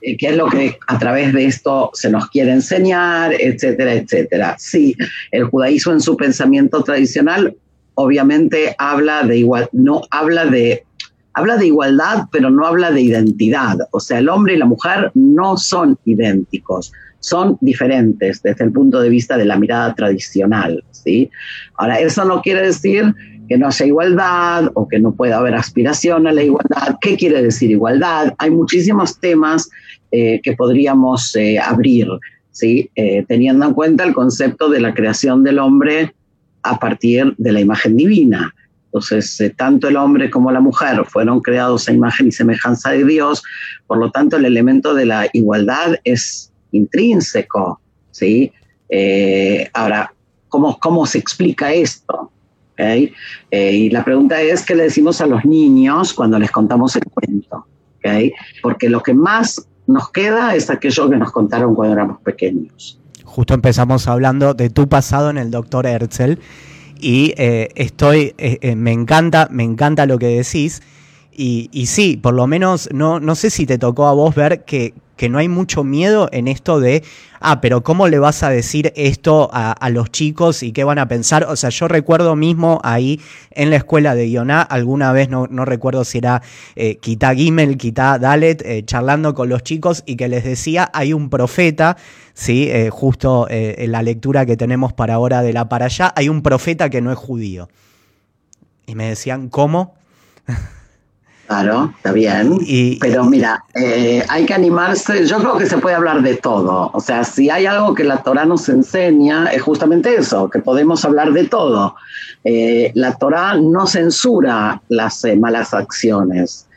eh, qué es lo que a través de esto se nos quiere enseñar, etcétera, etcétera. Sí, el judaísmo en su pensamiento tradicional obviamente habla de igual, no habla de habla de igualdad, pero no habla de identidad. O sea, el hombre y la mujer no son idénticos, son diferentes desde el punto de vista de la mirada tradicional. ¿sí? Ahora, eso no quiere decir que no haya igualdad o que no pueda haber aspiración a la igualdad. ¿Qué quiere decir igualdad? Hay muchísimos temas eh, que podríamos eh, abrir, ¿sí? Eh, teniendo en cuenta el concepto de la creación del hombre a partir de la imagen divina. Entonces, tanto el hombre como la mujer fueron creados a imagen y semejanza de Dios, por lo tanto, el elemento de la igualdad es intrínseco, ¿sí? ahora, ¿cómo, ¿cómo se explica esto? Eh, y la pregunta es, ¿qué le decimos a los niños cuando les contamos el cuento? Porque lo que más nos queda es aquello que nos contaron cuando éramos pequeños. Justo empezamos hablando de tu pasado en el doctor Herzl y eh, estoy, eh, me encanta, me encanta lo que decís. Y, y, sí, por lo menos no, no sé si te tocó a vos ver que, que no hay mucho miedo en esto de, ah, pero ¿cómo le vas a decir esto a, los chicos y qué van a pensar? O sea, yo recuerdo mismo ahí en la escuela de Ioná, alguna vez, no, no recuerdo si era eh, Kita Gimel, Kita Dalet, eh, charlando con los chicos y que les decía, hay un profeta, ¿sí? Eh, justo en la lectura que tenemos para ahora de la para allá, hay un profeta que no es judío. Y me decían, ¿cómo? Claro, está bien. Pero mira, eh, hay que animarse. Yo creo que se puede hablar de todo. O sea, si hay algo que la Torah nos enseña, es justamente eso, que podemos hablar de todo. Eh, la Torah no censura las eh, malas acciones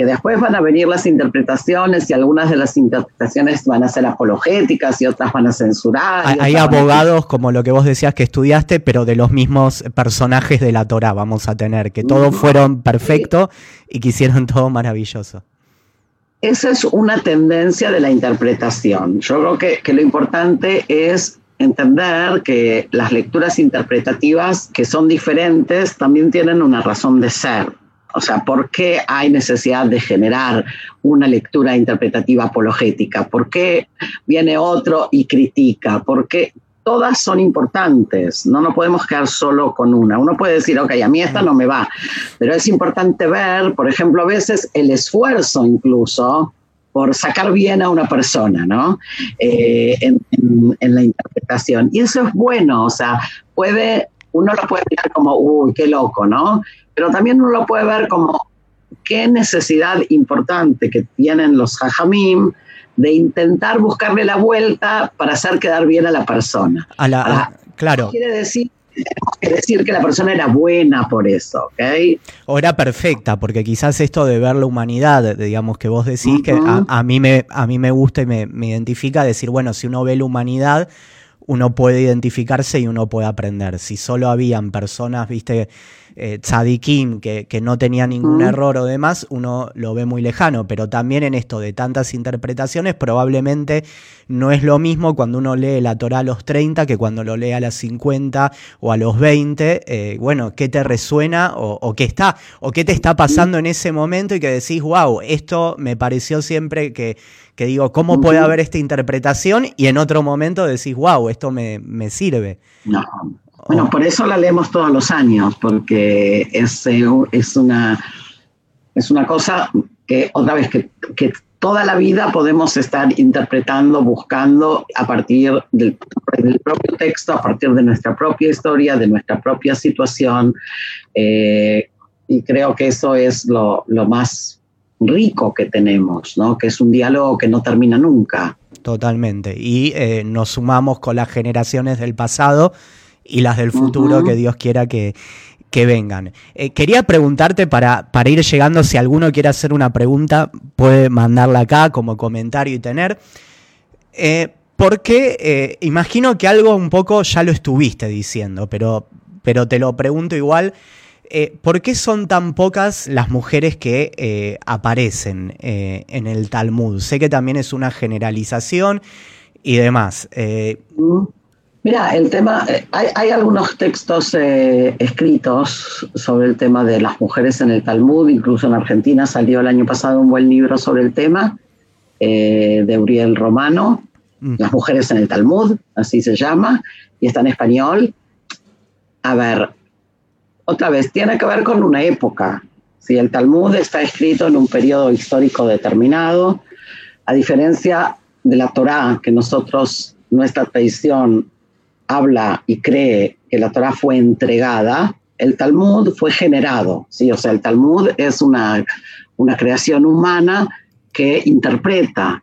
que después van a venir las interpretaciones y algunas de las interpretaciones van a ser apologéticas y otras van a censurar. Hay, abogados, como lo que vos decías que estudiaste, pero de los mismos personajes de la Torah vamos a tener, que todos fueron perfectos y que hicieron todo maravilloso. Esa es una tendencia de la interpretación. Yo creo que, que lo importante es entender que las lecturas interpretativas, que son diferentes, también tienen una razón de ser. O sea, ¿por qué hay necesidad de generar una lectura interpretativa apologética? ¿Por qué viene otro y critica? ¿Por qué? Todas son importantes, no nos podemos quedar solo con una. Uno puede decir, ok, a mí esta no me va, pero es importante ver, por ejemplo, a veces el esfuerzo incluso por sacar bien a una persona, ¿no? Eh, en, en, la interpretación. Y eso es bueno, o sea, puede, uno lo puede mirar como, uy, qué loco, ¿no? pero también uno lo puede ver como qué necesidad importante que tienen los jajamim de intentar buscarle la vuelta para hacer quedar bien a la persona. A la, claro. Quiere decir decir que la persona era buena por eso, ¿ok? O era perfecta, porque quizás esto de ver la humanidad, digamos que vos decís que a, mí me, a mí me gusta y me, me, identifica decir, bueno, si uno ve la humanidad, uno puede identificarse y uno puede aprender. Si solo habían personas, viste, eh, tzadikim, que, no tenía ningún error o demás, uno lo ve muy lejano, pero también en esto de tantas interpretaciones, probablemente no es lo mismo cuando uno lee la Torah a los 30 que cuando lo lee a las 50 o a los 20. Eh, bueno, ¿qué te resuena o, qué está, o qué te está pasando en ese momento y que decís, wow, esto me pareció siempre que, que digo, ¿cómo puede haber esta interpretación? Y en otro momento decís, wow, esto me, me sirve. No, bueno, por eso la leemos todos los años, porque es, eh, es, una, es una cosa que, otra vez, que, toda la vida podemos estar interpretando, buscando a partir del, propio texto, a partir de nuestra propia historia, de nuestra propia situación. Eh, y creo que eso es lo, más rico que tenemos, ¿no? que es un diálogo que no termina nunca. Totalmente. Y eh, nos sumamos con las generaciones del pasado y las del futuro que Dios quiera que, vengan. Eh, quería preguntarte para, para ir llegando, si alguno quiere hacer una pregunta, puede mandarla acá como comentario y tener. Eh, porque eh, imagino que algo un poco ya lo estuviste diciendo, pero, pero te lo pregunto igual. ¿Por qué son tan pocas las mujeres que aparecen en el Talmud? Sé que también es una generalización y demás. Mira, el tema, eh, hay, algunos textos eh, escritos sobre el tema de las mujeres en el Talmud, incluso en Argentina salió el año pasado un buen libro sobre el tema, de Uriel Romano, mm. Las mujeres en el Talmud, así se llama, y está en español. A ver, otra vez, tiene que ver con una época. Si el Talmud está escrito en un periodo histórico determinado, a diferencia de la Torá, que nosotros, nuestra tradición habla y cree que la Torá fue entregada, el Talmud fue generado, ¿sí? O sea, el Talmud es una, una creación humana que interpreta,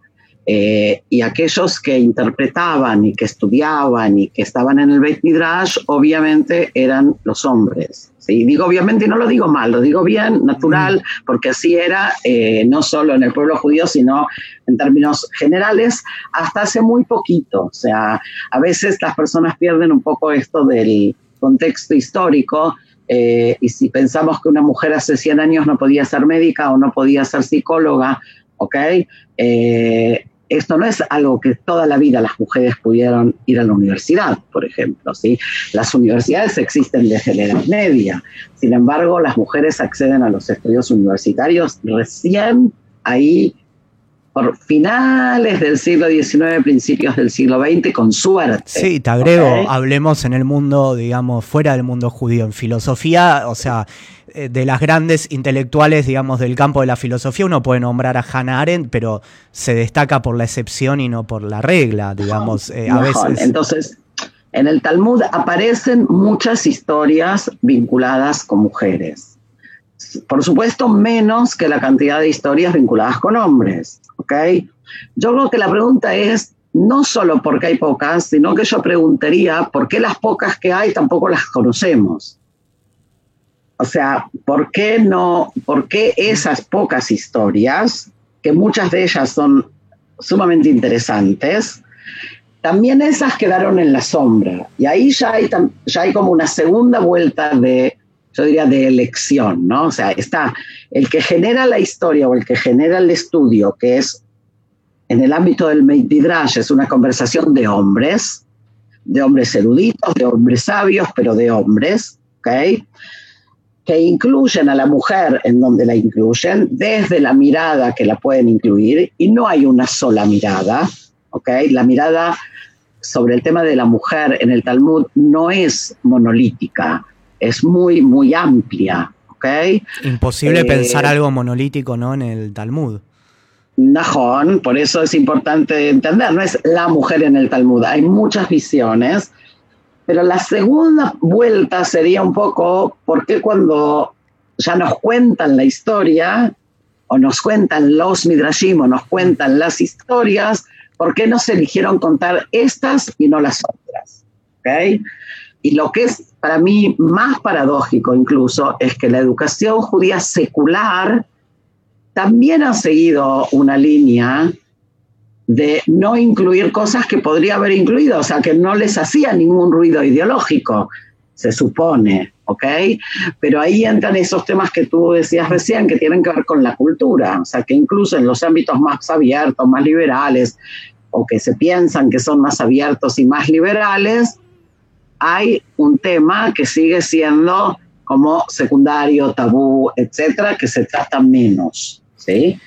eh, y aquellos que interpretaban y que estudiaban y que estaban en el Beit Midrash, obviamente eran los hombres. ¿Sí? Digo obviamente y no lo digo mal, lo digo bien, natural, porque así era eh, no solo en el pueblo judío, sino en términos generales, hasta hace muy poquito. O sea, a veces las personas pierden un poco esto del contexto histórico. Eh, y si pensamos que una mujer hace 100 años no podía ser médica o no podía ser psicóloga, ¿ok? Esto no es algo que toda la vida las mujeres pudieron ir a la universidad, por ejemplo. ¿sí? Las universidades existen desde la Edad Media. Sin embargo, las mujeres acceden a los estudios universitarios recién ahí por finales del siglo XIX, principios del siglo XX, con suerte. Sí, te agrego, hablemos en el mundo, digamos, fuera del mundo judío, en filosofía, o sea, eh, de las grandes intelectuales, digamos, del campo de la filosofía, uno puede nombrar a Hannah Arendt, pero se destaca por la excepción y no por la regla, digamos, eh, a veces. Entonces, en el Talmud aparecen muchas historias vinculadas con mujeres. Por supuesto, menos que la cantidad de historias vinculadas con hombres. ¿ok? Yo creo que la pregunta es no solo porque hay pocas, sino que yo preguntaría por qué las pocas que hay tampoco las conocemos. O sea, ¿por qué no, por qué esas pocas historias, que muchas de ellas son sumamente interesantes, también esas quedaron en la sombra? Y ahí ya hay, ya hay como una segunda vuelta de yo diría, de elección, ¿no? O sea, está el que genera la historia o el que genera el estudio, que es en el ámbito del Midrash, es una conversación de hombres, de hombres eruditos, de hombres sabios, pero de hombres, ¿ok? Que incluyen a la mujer en donde la incluyen, desde la mirada que la pueden incluir, y no hay una sola mirada, ¿ok? La mirada sobre el tema de la mujer en el Talmud no es monolítica, es muy, muy amplia. ¿okay? Imposible eh, pensar algo monolítico ¿no? en el Talmud. Najón, por eso es importante entender, no es la mujer en el Talmud, hay muchas visiones, pero la segunda vuelta sería un poco, ¿por qué cuando ya nos cuentan la historia, o nos cuentan los midrashim, o nos cuentan las historias, ¿por qué no se eligieron contar estas y no las otras? ¿Okay? Y lo que es para mí más paradójico incluso es que la educación judía secular también ha seguido una línea de no incluir cosas que podría haber incluido, o sea, que no les hacía ningún ruido ideológico, se supone, ¿ok? Pero ahí entran esos temas que tú decías recién, que tienen que ver con la cultura, o sea, que incluso en los ámbitos más abiertos, más liberales, o que se piensan que son más abiertos y más liberales, hay un tema que sigue siendo como secundario, tabú, etcétera, que se trata menos. ¿sí?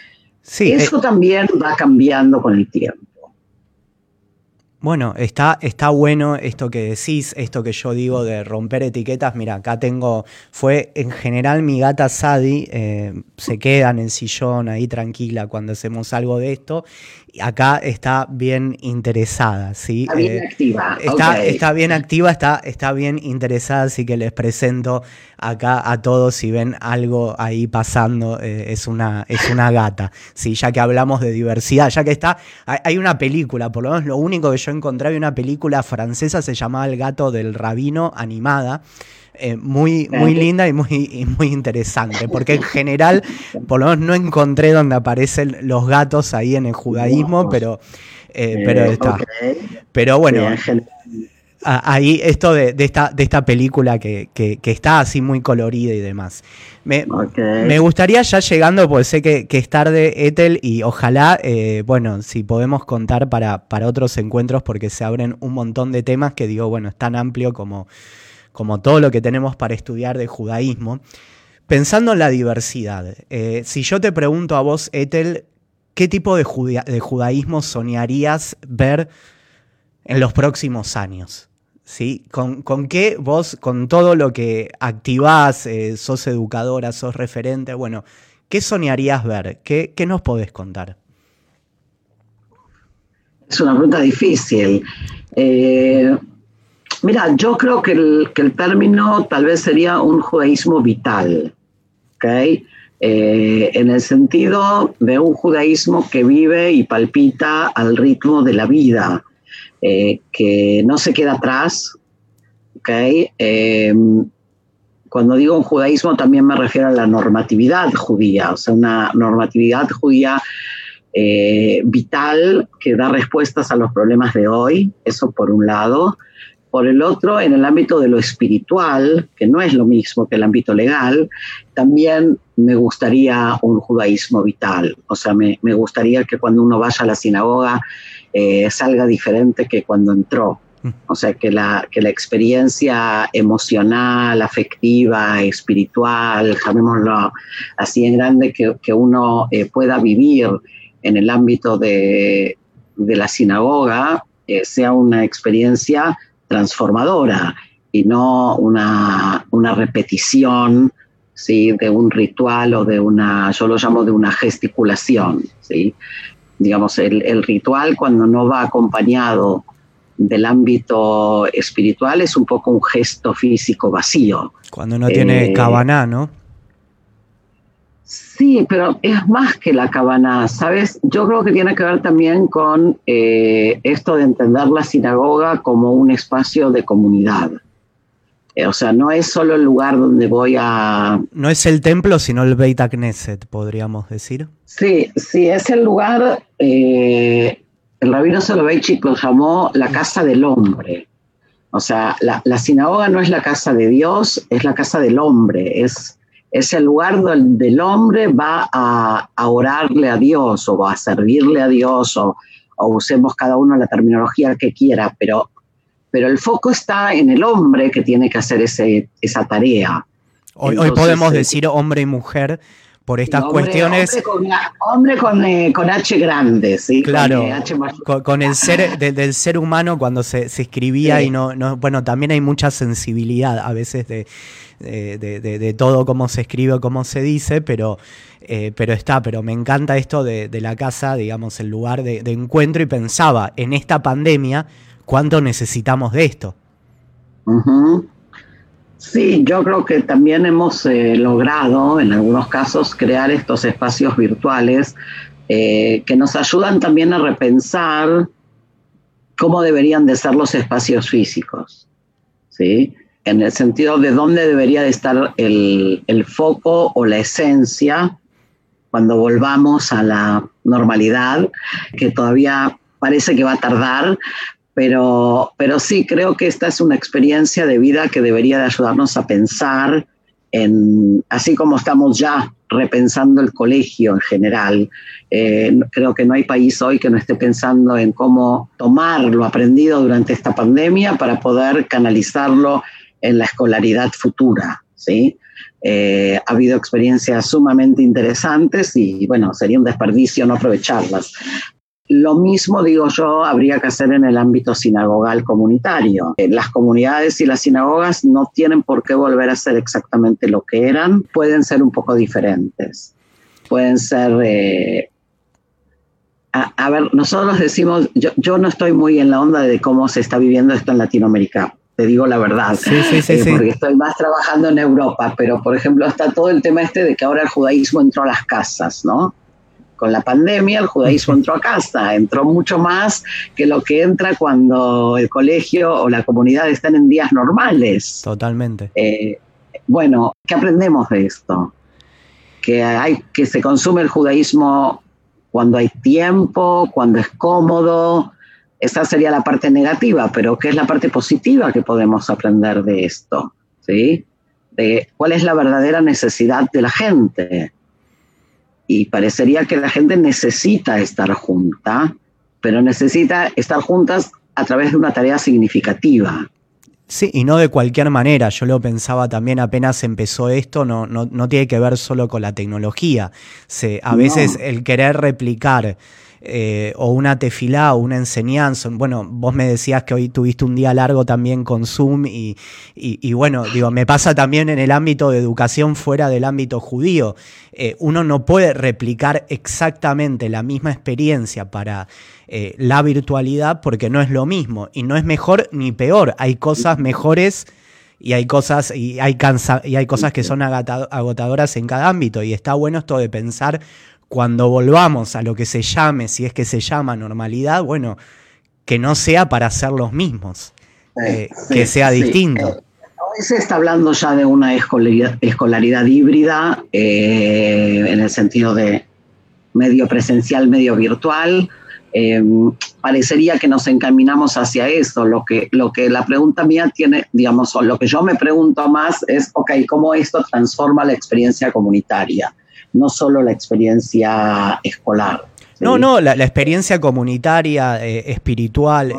sí Eso eh, también va cambiando con el tiempo. Bueno, está, está bueno esto que decís, esto que yo digo de romper etiquetas. Mira, acá tengo, fue en general mi gata Sadi, eh, se queda en el sillón ahí tranquila cuando hacemos algo de esto. Acá está bien interesada, ¿sí? Está bien eh, activa. Está, está, bien activa, está, está bien interesada, así que les presento acá a todos si ven algo ahí pasando, eh, es, una, es una gata, ¿sí? Ya que hablamos de diversidad, ya que está, hay una película, por lo menos lo único que yo encontré, una película francesa, se llamaba El gato del rabino, animada. Eh, muy, muy linda y muy, muy interesante, porque en general, por lo menos no encontré donde aparecen los gatos ahí en el judaísmo, pero, eh, pero está. Pero bueno, ahí esto de, esta, de esta película que, está así muy colorida y demás. Me, gustaría ya llegando, porque sé que, es tarde, Ethel, y ojalá, eh, bueno, si podemos contar para, para otros encuentros, porque se abren un montón de temas que digo, bueno, es tan amplio como, como todo lo que tenemos para estudiar de judaísmo. Pensando en la diversidad, eh, si yo te pregunto a vos, Ethel, ¿qué tipo de, judaísmo soñarías ver en los próximos años? ¿Sí? ¿Con, qué vos, con todo lo que activás, eh, sos educadora, sos referente, bueno, ¿qué soñarías ver? ¿Qué, nos podés contar? Es una pregunta difícil. Eh, mira, yo creo que el, que el, término tal vez sería un judaísmo vital, ¿ok? Eh, en el sentido de un judaísmo que vive y palpita al ritmo de la vida, eh, que no se queda atrás. ¿okay? Eh, cuando digo un judaísmo también me refiero a la normatividad judía, o sea, una normatividad judía vital que da respuestas a los problemas de hoy, eso por un lado. Por el otro, en el ámbito de lo espiritual, que no es lo mismo que el ámbito legal, también me gustaría un judaísmo vital. O sea, me, gustaría que cuando uno vaya a la sinagoga eh, salga diferente que cuando entró. O sea, que la, que la experiencia emocional, afectiva, espiritual, llamémoslo así en grande, que, uno eh, pueda vivir en el ámbito de, la sinagoga, eh, sea una experiencia transformadora y no una, una repetición ¿sí? de un ritual o de una, yo lo llamo de una gesticulación. ¿sí? Digamos, el, ritual cuando no va acompañado del ámbito espiritual es un poco un gesto físico vacío. Cuando no tiene eh, cabana, ¿no? Sí, pero es más que la cabana, ¿sabes? Yo creo que tiene que ver también con eh, esto de entender la sinagoga como un espacio de comunidad. Eh, o sea, no es solo el lugar donde voy a... No es el templo, sino el Beit Knesset, podríamos decir. Sí, sí, es el lugar, eh, el rabino Soloveitchik lo llamó la casa del hombre. O sea, la, sinagoga no es la casa de Dios, es la casa del hombre, es, es el lugar donde el hombre va a, orarle a Dios o va a servirle a Dios o, o usemos cada uno la terminología que quiera, pero pero el foco está en el hombre que tiene que hacer ese, esa tarea. Hoy, podemos eh, decir hombre y mujer por estas cuestiones. Hombre, con, eh, con, H grande, ¿sí? Claro, con, el ser del ser humano cuando se, escribía y no, no, bueno, también hay mucha sensibilidad a veces de, de, todo cómo se escribe o cómo se dice, pero, eh, pero está, pero me encanta esto de, la casa, digamos, el lugar de encuentro y pensaba en esta pandemia ¿Cuánto necesitamos de esto? Sí, yo creo que también hemos eh, logrado en algunos casos crear estos espacios virtuales eh, que nos ayudan también a repensar cómo deberían de ser los espacios físicos, ¿sí? En el sentido de dónde debería de estar el, el foco o la esencia cuando volvamos a la normalidad, que todavía parece que va a tardar, pero, pero sí, creo que esta es una experiencia de vida que debería de ayudarnos a pensar en, así como estamos ya repensando el colegio en general. Eh, creo que no hay país hoy que no esté pensando en cómo tomar lo aprendido durante esta pandemia para poder canalizarlo en la escolaridad futura. ¿sí? Eh, ha habido experiencias sumamente interesantes y bueno, sería un desperdicio no aprovecharlas. Lo mismo, digo yo, habría que hacer en el ámbito sinagogal comunitario. Eh, las comunidades y las sinagogas no tienen por qué volver a ser exactamente lo que eran, pueden ser un poco diferentes. Pueden ser... Eh, a, ver, nosotros decimos, yo, no estoy muy en la onda de cómo se está viviendo esto en Latinoamérica, te digo la verdad, sí, sí, sí, eh, porque estoy más trabajando en Europa, pero por ejemplo está todo el tema este de que ahora el judaísmo entró a las casas, ¿no? Con la pandemia el judaísmo entró a casa, entró mucho más que lo que entra cuando el colegio o la comunidad están en días normales. Totalmente. Eh, bueno, ¿qué aprendemos de esto? Que, hay, que se consume el judaísmo cuando hay tiempo, cuando es cómodo. Esa sería la parte negativa, pero ¿qué es la parte positiva que podemos aprender de esto? ¿Sí? De cuál es la verdadera necesidad de la gente y parecería que la gente necesita estar junta, pero necesita estar juntas a través de una tarea significativa. Sí, y no de cualquier manera. Yo lo pensaba también apenas empezó esto, no, no, no tiene que ver solo con la tecnología. Se, a veces el querer replicar eh, o una tefilá o una enseñanza. Bueno, vos me decías que hoy tuviste un día largo también con Zoom y, y, bueno, digo, me pasa también en el ámbito de educación fuera del ámbito judío. Eh, uno no puede replicar exactamente la misma experiencia para eh, la virtualidad porque no es lo mismo y no es mejor ni peor. Hay cosas mejores y hay cosas y hay cansa y hay cosas que son agotadoras en cada ámbito y está bueno esto de pensar cuando volvamos a lo que se llame, si es que se llama normalidad, bueno, que no sea para ser los mismos, eh, que sea distinto. Eh, hoy se está hablando ya de una escolaridad, híbrida en el sentido de medio presencial, medio virtual. Em, parecería que nos encaminamos hacia eso. Lo que, lo que la pregunta mía tiene, digamos, lo que yo me pregunto más es, ok, ¿cómo esto transforma la experiencia comunitaria? No solo la experiencia escolar. No, no, la, experiencia comunitaria, eh, espiritual,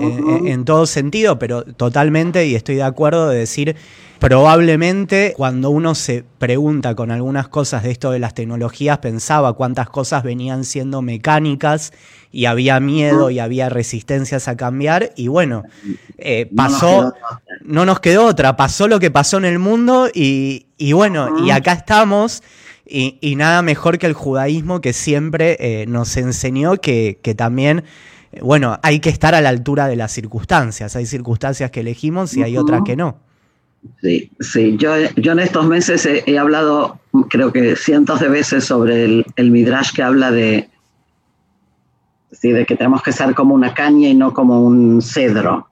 en todo sentido, pero totalmente, y estoy de acuerdo de decir, probablemente cuando uno se pregunta con algunas cosas de esto de las tecnologías, pensaba cuántas cosas venían siendo mecánicas y había miedo y había resistencias a cambiar, y bueno, eh, pasó, no nos, quedó otra, pasó lo que pasó en el mundo y, bueno, y acá estamos. Y, nada mejor que el judaísmo que siempre eh, nos enseñó que, también, bueno, hay que estar a la altura de las circunstancias. Hay circunstancias que elegimos y hay otras que no. Sí, sí. Yo, yo en estos meses he, hablado, creo que cientos de veces sobre el, el Midrash que habla de, de que tenemos que ser como una caña y no como un cedro.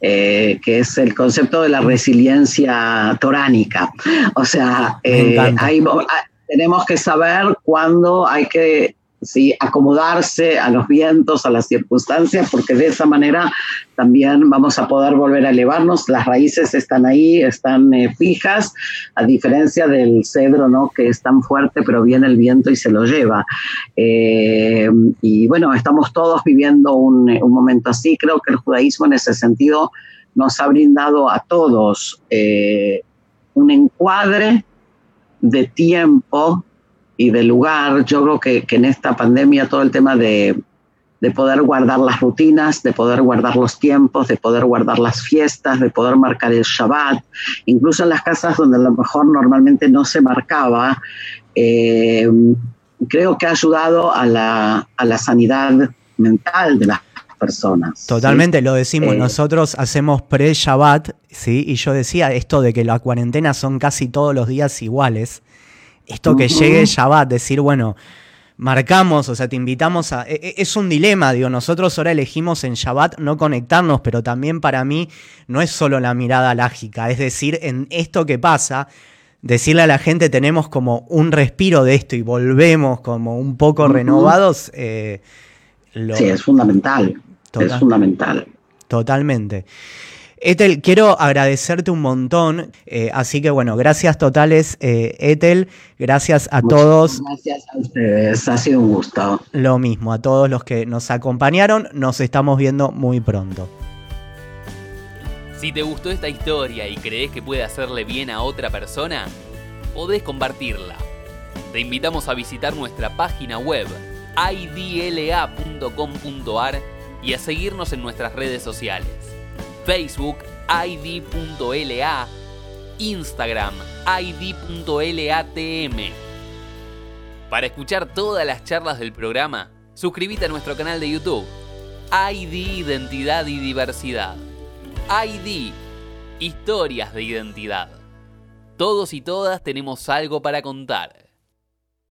Eh, que es el concepto de la resiliencia toránica. O sea, eh, tenemos que saber cuándo hay que ¿sí? acomodarse a los vientos, a las circunstancias, porque de esa manera también vamos a poder volver a elevarnos. Las raíces están ahí, están eh, fijas, a diferencia del cedro, ¿no? que es tan fuerte, pero viene el viento y se lo lleva. Eh, y bueno, estamos todos viviendo un, momento así. Creo que el judaísmo en ese sentido nos ha brindado a todos eh, un encuadre de tiempo y de lugar. Yo creo que, que en esta pandemia todo el tema de, de, poder guardar las rutinas, de poder guardar los tiempos, de poder guardar las fiestas, de poder marcar el Shabbat, incluso en las casas donde a lo mejor normalmente no se marcaba, eh, creo que ha ayudado a la, a la sanidad mental de las personas. Totalmente, lo decimos, eh, nosotros hacemos pre-Shabbat, ¿sí? Y yo decía esto de que la cuarentena son casi todos los días iguales esto que llegue Shabbat, decir, bueno, marcamos, o sea, te invitamos a... E, e, es un dilema, digo, nosotros ahora elegimos en Shabbat no conectarnos, pero también para mí no es solo la mirada lágica, es decir, en esto que pasa, decirle a la gente tenemos como un respiro de esto y volvemos como un poco renovados. Eh, sí, es fundamental. es fundamental. Totalmente. Ethel, quiero agradecerte un montón, eh, así que bueno, gracias totales, eh, Ethel, gracias a todos. Gracias a ustedes, ha sido un gusto. Lo mismo, a todos los que nos acompañaron, nos estamos viendo muy pronto. Si te gustó esta historia y crees que puede hacerle bien a otra persona, podés compartirla. Te invitamos a visitar nuestra página web idla.com.ar y a seguirnos en nuestras redes sociales. Facebook id.la, Instagram id.latm. Para escuchar todas las charlas del programa, suscríbete a nuestro canal de YouTube. ID Identidad y Diversidad. ID Historias de Identidad. Todos y todas tenemos algo para contar.